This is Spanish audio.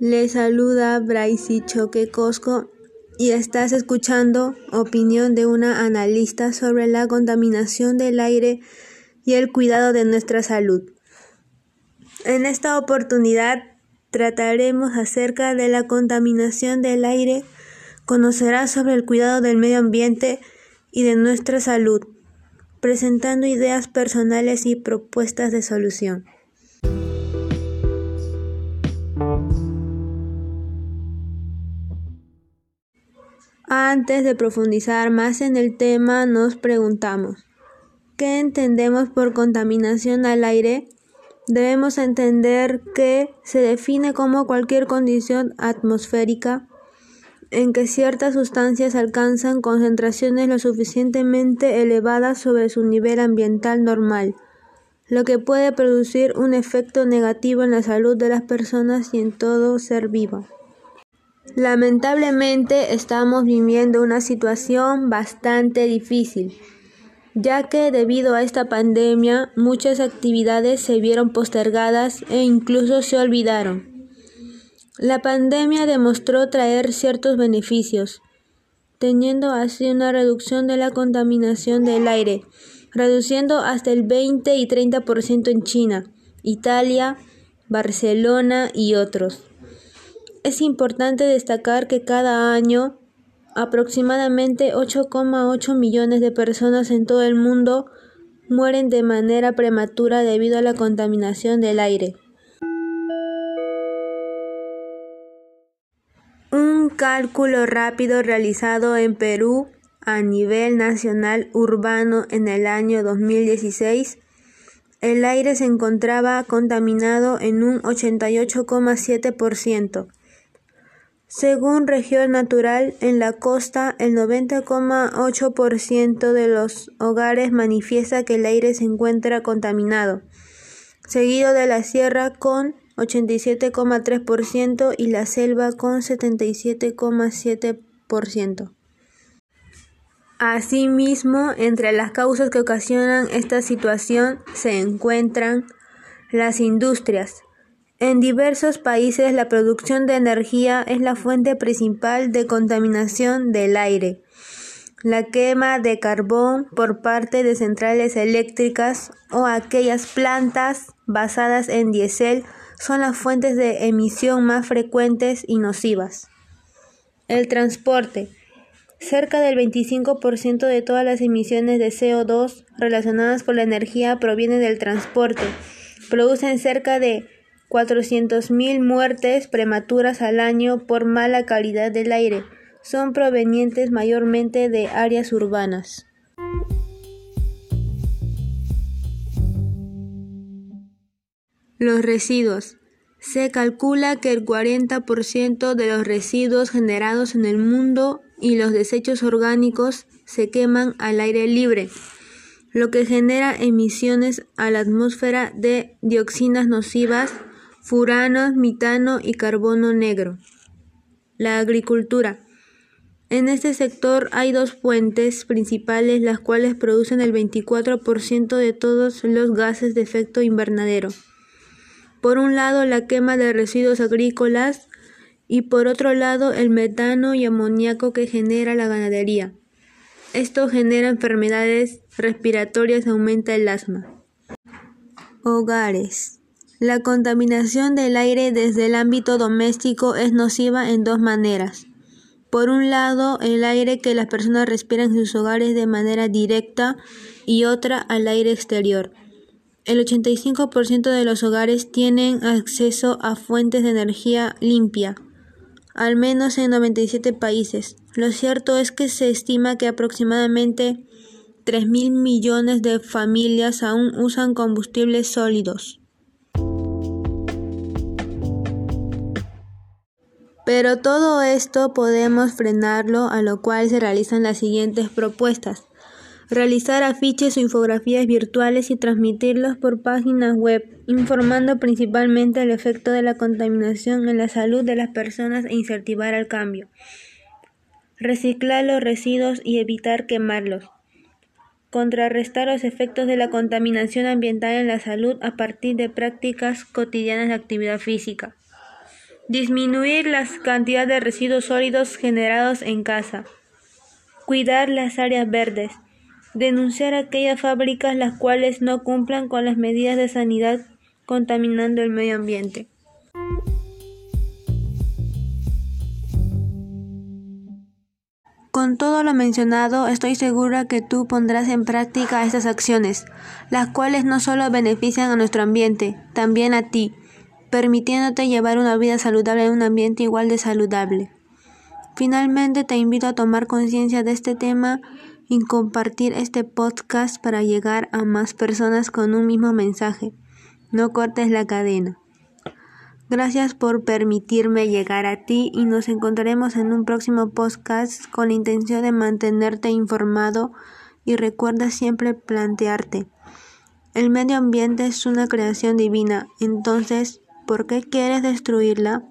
Le saluda Braisi Choque Cosco y estás escuchando opinión de una analista sobre la contaminación del aire y el cuidado de nuestra salud. En esta oportunidad trataremos acerca de la contaminación del aire, conocerás sobre el cuidado del medio ambiente y de nuestra salud, presentando ideas personales y propuestas de solución. Antes de profundizar más en el tema, nos preguntamos, ¿qué entendemos por contaminación al aire? Debemos entender que se define como cualquier condición atmosférica en que ciertas sustancias alcanzan concentraciones lo suficientemente elevadas sobre su nivel ambiental normal, lo que puede producir un efecto negativo en la salud de las personas y en todo ser vivo. Lamentablemente estamos viviendo una situación bastante difícil, ya que debido a esta pandemia muchas actividades se vieron postergadas e incluso se olvidaron. La pandemia demostró traer ciertos beneficios, teniendo así una reducción de la contaminación del aire, reduciendo hasta el 20 y 30% en China, Italia, Barcelona y otros. Es importante destacar que cada año aproximadamente 8,8 millones de personas en todo el mundo mueren de manera prematura debido a la contaminación del aire. Un cálculo rápido realizado en Perú a nivel nacional urbano en el año 2016, el aire se encontraba contaminado en un 88,7%. Según región natural, en la costa el 90,8% de los hogares manifiesta que el aire se encuentra contaminado, seguido de la sierra con 87,3% y la selva con 77,7%. Asimismo, entre las causas que ocasionan esta situación se encuentran las industrias, en diversos países la producción de energía es la fuente principal de contaminación del aire. La quema de carbón por parte de centrales eléctricas o aquellas plantas basadas en diésel son las fuentes de emisión más frecuentes y nocivas. El transporte. Cerca del 25% de todas las emisiones de CO2 relacionadas con la energía provienen del transporte. Producen cerca de 400.000 muertes prematuras al año por mala calidad del aire son provenientes mayormente de áreas urbanas. Los residuos. Se calcula que el 40% de los residuos generados en el mundo y los desechos orgánicos se queman al aire libre, lo que genera emisiones a la atmósfera de dioxinas nocivas furanos, mitano y carbono negro. La agricultura. En este sector hay dos fuentes principales las cuales producen el 24% de todos los gases de efecto invernadero. Por un lado la quema de residuos agrícolas y por otro lado el metano y amoníaco que genera la ganadería. Esto genera enfermedades respiratorias y aumenta el asma. Hogares. La contaminación del aire desde el ámbito doméstico es nociva en dos maneras. Por un lado, el aire que las personas respiran en sus hogares de manera directa y otra al aire exterior. El 85% de los hogares tienen acceso a fuentes de energía limpia, al menos en 97 países. Lo cierto es que se estima que aproximadamente 3.000 millones de familias aún usan combustibles sólidos. Pero todo esto podemos frenarlo, a lo cual se realizan las siguientes propuestas. Realizar afiches o infografías virtuales y transmitirlos por páginas web, informando principalmente el efecto de la contaminación en la salud de las personas e incentivar al cambio. Reciclar los residuos y evitar quemarlos. Contrarrestar los efectos de la contaminación ambiental en la salud a partir de prácticas cotidianas de actividad física Disminuir la cantidad de residuos sólidos generados en casa. Cuidar las áreas verdes. Denunciar aquellas fábricas las cuales no cumplan con las medidas de sanidad contaminando el medio ambiente. Con todo lo mencionado, estoy segura que tú pondrás en práctica estas acciones, las cuales no solo benefician a nuestro ambiente, también a ti, permitiéndote llevar una vida saludable en un ambiente igual de saludable. Finalmente, te invito a tomar conciencia de este tema y compartir este podcast para llegar a más personas con un mismo mensaje. No cortes la cadena. Gracias por permitirme llegar a ti y nos encontraremos en un próximo podcast con la intención de mantenerte informado y recuerda siempre plantearte. El medio ambiente es una creación divina, entonces, ¿por qué quieres destruirla?